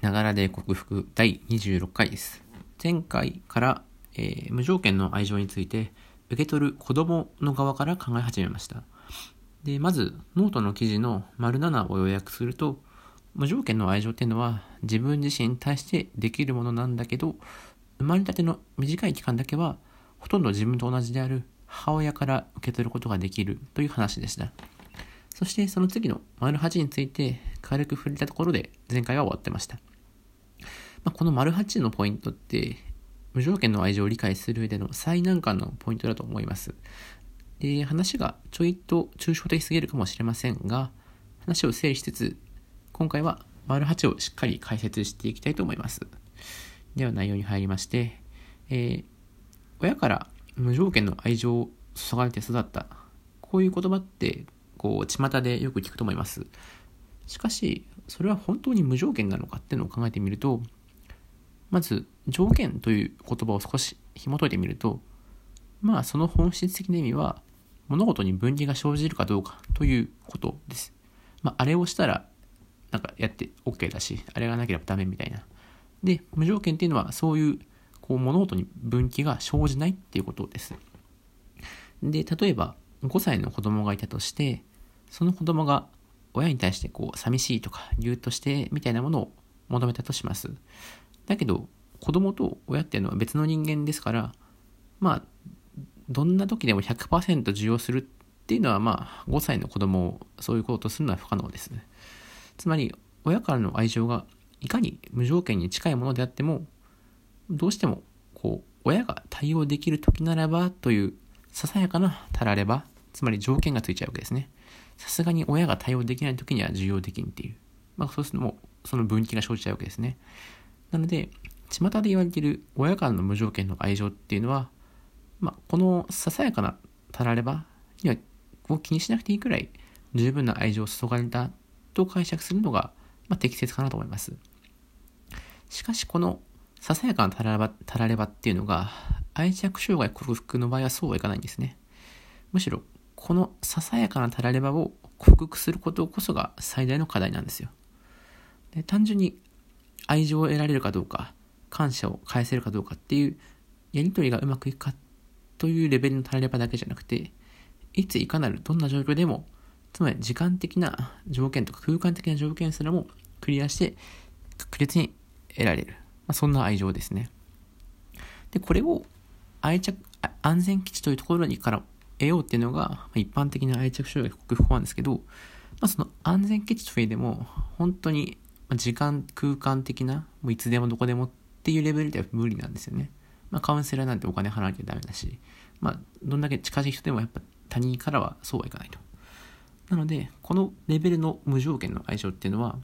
ながらで克服第26回です。前回から、えー、無条件の愛情について受け取る子供の側から考え始めました。で、まず、ノートの記事の丸7を要約すると、無条件の愛情っていうのは自分自身に対してできるものなんだけど、生まれたての短い期間だけは、ほとんど自分と同じである母親から受け取ることができるという話でした。そしてその次の丸8について軽く触れたところで前回は終わってました。まあ、この丸8のポイントって、無条件の愛情を理解する上での最難関のポイントだと思います。で、話がちょいと抽象的すぎるかもしれませんが、話を整理しつつ、今回は丸8をしっかり解説していきたいと思います。では内容に入りまして、えー、親から無条件の愛情を注がれて育った。こういう言葉って、こう、巷でよく聞くと思います。しかし、それは本当に無条件なのかっていうのを考えてみると、まず条件という言葉を少し紐解いてみると、まあその本質的な意味は物事に分岐が生じるかどうかということです。まああれをしたらなんかやって OK だし、あれがなければダメみたいな。で、無条件っていうのはそういうこう物事に分岐が生じないっていうことです。で、例えば5歳の子供がいたとして、その子供が親に対してこう寂しいとか理由としてみたいなものを求めたとします。だけど、子供と親っていうのは別の人間ですから、まあ、どんな時でも100%受容するっていうのは、まあ、5歳の子供をそういうことをするのは不可能です。つまり、親からの愛情がいかに無条件に近いものであっても、どうしても、こう、親が対応できる時ならばという、ささやかなたられば、つまり条件がついちゃうわけですね。さすがに親が対応できない時には受容できんっていう。まあ、そうするともう、その分岐が生じちゃうわけですね。なので、巷で言われている親からの無条件の愛情っていうのは、まあ、このささやかなたらればにはを気にしなくていいくらい十分な愛情を注がれたと解釈するのが、まあ、適切かなと思います。しかしこのささやかなたらればたらればっていうのが愛着障害克服の場合はそうはいかないんですね。むしろこのささやかなたらればを克服することこそが最大の課題なんですよ。で単純に愛情を得られるかどうか、感謝を返せるかどうかっていうやりとりがうまくいくかというレベルのタラレバだけじゃなくて、いついかなるどんな状況でも、つまり時間的な条件とか空間的な条件すらもクリアして確実に得られる。まあ、そんな愛情ですね。で、これを愛着、安全基地というところにから得ようっていうのが、一般的な愛着障害克服法なんですけど、まあ、その安全基地というでも、本当に時間、空間的な、もういつでもどこでもっていうレベルでは無理なんですよね。まあ、カウンセラーなんてお金払わなきゃダメだし、まあ、どんだけ近しい人でもやっぱ他人からはそうはいかないと。なので、このレベルの無条件の愛情っていうのは、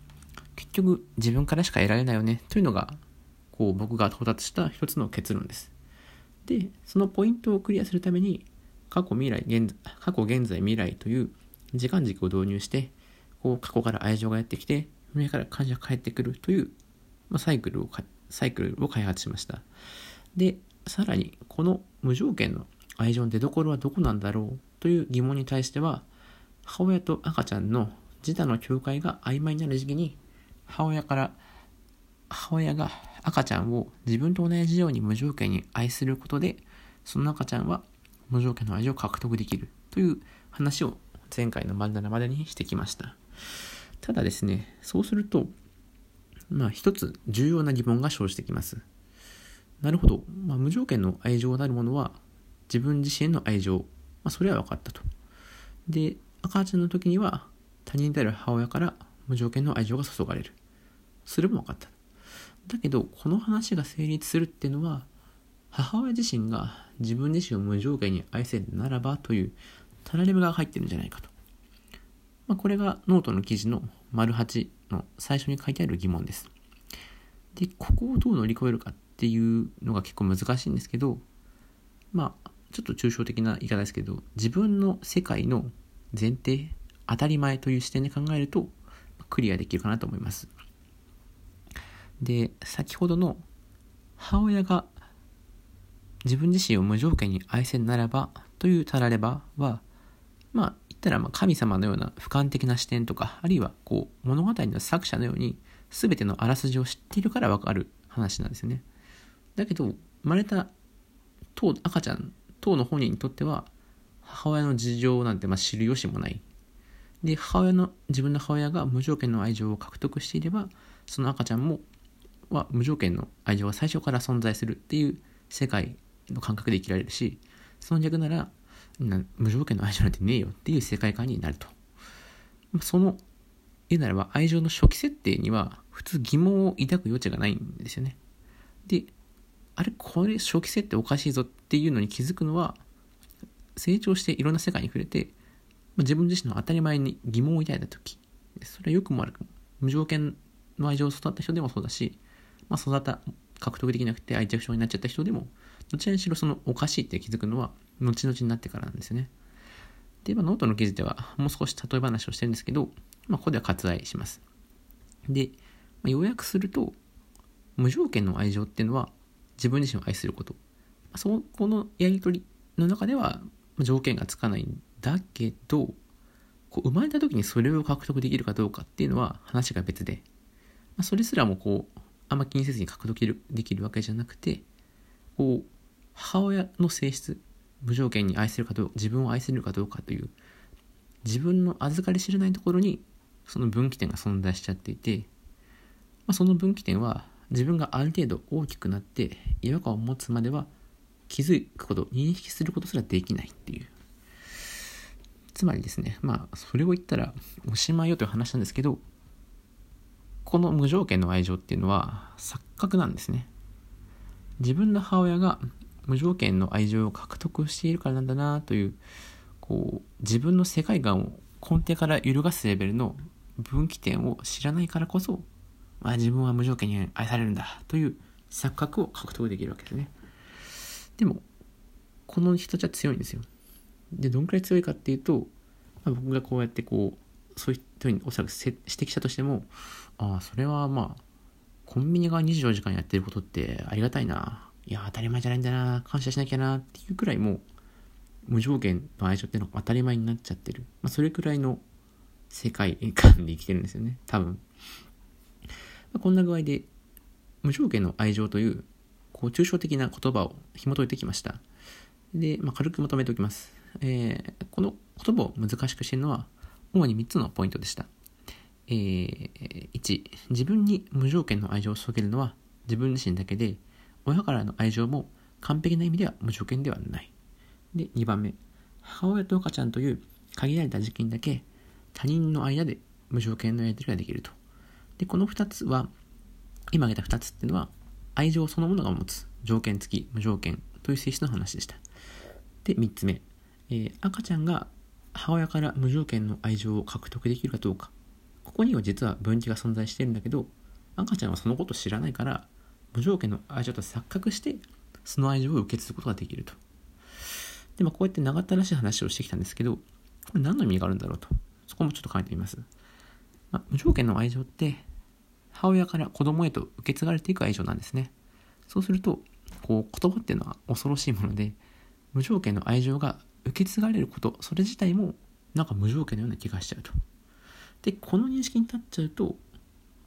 結局自分からしか得られないよねというのが、こう僕が到達した一つの結論です。で、そのポイントをクリアするために、過去未来、現過去現在未来という時間軸を導入して、こう過去から愛情がやってきて、上から感謝が返ってくるという、まあ、サイクルをサイクルを開発しました。で、さらに、この無条件の愛情の出所はどこなんだろうという疑問に対しては、母親と赤ちゃんの自他の境界が曖昧になる時期に、母親から、母親が赤ちゃんを自分と同じように無条件に愛することで、その赤ちゃんは無条件の愛情を獲得できるという話を前回の丸7までにしてきました。ただですね、そうすると、まあ一つ重要な疑問が生じてきます。なるほど、まあ、無条件の愛情なるものは自分自身の愛情、まあ、それは分かったと。で、赤ちゃんの時には他人である母親から無条件の愛情が注がれる。それも分かった。だけど、この話が成立するっていうのは、母親自身が自分自身を無条件に愛せるならばというタラレバが入ってるんじゃないかと。まあ、これがノートの記事の丸8の最初に書いてある疑問です。で、ここをどう乗り越えるかっていうのが結構難しいんですけど、まあ、ちょっと抽象的な言い方ですけど、自分の世界の前提、当たり前という視点で考えると、クリアできるかなと思います。で、先ほどの母親が自分自身を無条件に愛せるならばというたらればは、まあ、言ったらま神様のような俯瞰的な視点とか、あるいはこう物語の作者のように全てのあらすじを知っているから分かる話なんですよね。だけど、生まれた当赤ちゃん、当の本人にとっては、母親の事情なんてま知る由もない。で、母親の、自分の母親が無条件の愛情を獲得していれば、その赤ちゃんも、は無条件の愛情が最初から存在するっていう世界の感覚で生きられるし、その逆なら、無条件の愛情なんてねえよっていう世界観になると。その、言うならば愛情の初期設定には普通疑問を抱く余地がないんですよね。で、あれ、これ初期設定おかしいぞっていうのに気づくのは、成長していろんな世界に触れて、自分自身の当たり前に疑問を抱いた時それはよくも悪くも無条件の愛情を育った人でもそうだし、まあ、育った獲得できなくて愛着症になっちゃった人でもどちらにしろそのおかしいって気づくのは後々になってからなんですよね。で、まあ、ノートの記事ではもう少し例え話をしてるんですけど、まあ、ここでは割愛します。で、まあ、要約すると無条件の愛情っていうのは自分自身を愛すること、そこのやり取りの中では条件がつかないんだけどこう生まれた時にそれを獲得できるかどうかっていうのは話が別で、まあ、それすらもこうあんま気にせずに獲得できるわけじゃなくてこう母親の性質無条件に愛せるかどうか自分を愛せるかどうかという自分の預かり知らないところにその分岐点が存在しちゃっていて、まあ、その分岐点は自分がある程度大きくなって違和感を持つまでは気づくこと認識することすらできないっていうつまりですね、まあ、それを言ったらおしまいよという話なんですけど、この無条件の愛情っていうのは錯覚なんですね。自分の母親が無条件の愛情を獲得しているからなんだなという、こう、自分の世界観を根底から揺るがすレベルの分岐点を知らないからこそ、まあ、自分は無条件に愛されるんだという錯覚を獲得できるわけですね。でも、この人たちは強いんですよ。で、どんくらい強いかっていうと、まあ、僕がこうやってこう、そういうふうにおそらく指摘したとしても、ああ、それはまあ、コンビニが24時間やってることってありがたいな。いや、当たり前じゃないんだな。感謝しなきゃな。っていうくらいもう、無条件の愛情っていうのが当たり前になっちゃってる。まあ、それくらいの世界観で生きてるんですよね。多分。まあ、こんな具合で、無条件の愛情という、こう、抽象的な言葉を紐解いてきました。で、まあ、軽くまとめておきます。えー、この言葉を難しくしてるのは、主に3つのポイントでした。えー、1、自分に無条件の愛情を注げるのは自分自身だけで、親からの愛情も完璧な意味では無条件ではない。で、2番目、母親と赤ちゃんという限られた時期にだけ他人の間で無条件のやり取りができると。で、この2つは、今挙げた2つっていうのは、愛情そのものが持つ条件付き無条件という性質の話でした。で、3つ目、えー、赤ちゃんが母親から無条件の愛情を獲得できるかどうか。ここには実は分岐が存在してるんだけど、赤ちゃんはそのことを知らないから、無条件の愛情と錯覚して、その愛情を受け継ぐことができると。で、まあ、こうやって長ったらしい話をしてきたんですけど、これ何の意味があるんだろうと。そこもちょっと考えてみます。まあ、無条件の愛情って、母親から子供へと受け継がれていく愛情なんですね。そうすると、こう、言葉っていうのは恐ろしいもので、無条件の愛情が受け継がれること、それ自体もなんか無条件のような気がしちゃうと。で、この認識に立っちゃうと、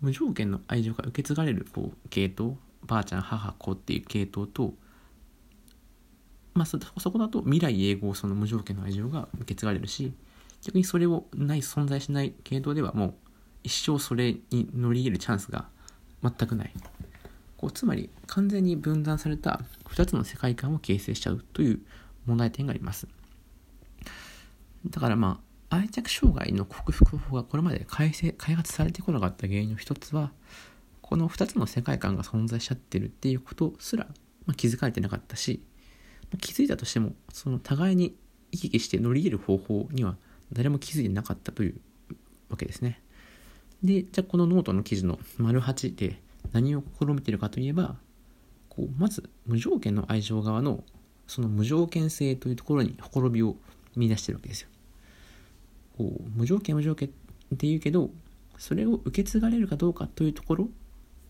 無条件の愛情が受け継がれるこう系統、ばあちゃん、母、子っていう系統と、まあそ、そこだと未来永劫その無条件の愛情が受け継がれるし、逆にそれをない存在しない系統ではもう一生それに乗り入れるチャンスが全くない。こうつまり完全に分断された2つの世界観を形成しちゃうという問題点があります。だからまあ、愛着障害の克服法がこれまで開開発されてこなかった原因の一つは、この2つの世界観が存在しちゃってるっていうことすら、まあ、気づかれてなかったし、まあ、気づいたとしても、その互いに行き来して乗り入れる方法には誰も気づいてなかったというわけですね。で、じゃあこのノートの記事の丸8で何を試みてるかといえば、こうまず無条件の愛情側のその無条件性というところにほころびを見出してるわけですよ。こう無条件無条件って言うけどそれを受け継がれるかどうかというところ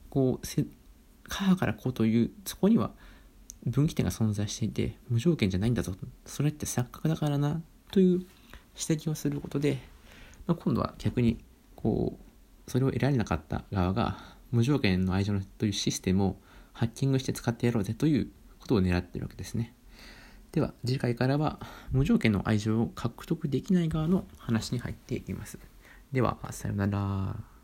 こう母から子というそこには分岐点が存在していて無条件じゃないんだぞそれって錯覚だからなという指摘をすることで、まあ、今度は逆にこうそれを得られなかった側が無条件の愛情というシステムをハッキングして使ってやろうぜということを狙ってるわけですね。では次回からは無条件の愛情を獲得できない側の話に入っていきます。ではさようなら。